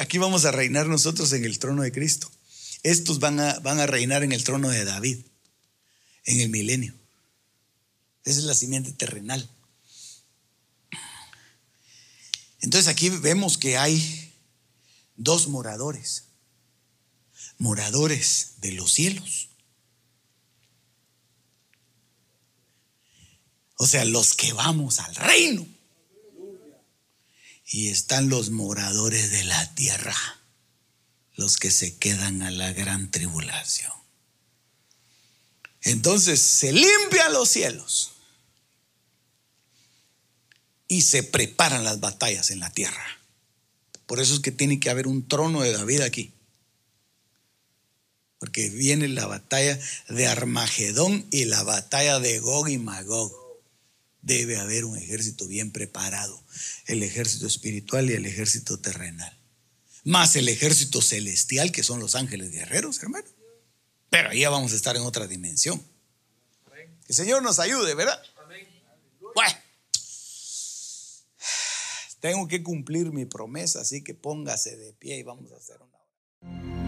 Speaker 1: Aquí vamos a reinar nosotros en el trono de Cristo. Estos van a, van a reinar en el trono de David, en el milenio. Esa es la simiente terrenal. Entonces aquí vemos que hay dos moradores, moradores de los cielos. O sea, los que vamos al reino. Y están los moradores de la tierra, los que se quedan a la gran tribulación. Entonces se limpian los cielos y se preparan las batallas en la tierra. Por eso es que tiene que haber un trono de David aquí. Porque viene la batalla de Armagedón y la batalla de Gog y Magog. Debe haber un ejército bien preparado, el ejército espiritual y el ejército terrenal. Más el ejército celestial, que son los ángeles guerreros, hermano. Pero ahí ya vamos a estar en otra dimensión. Que el Señor nos ayude, ¿verdad? Bueno. Tengo que cumplir mi promesa, así que póngase de pie y vamos a hacer una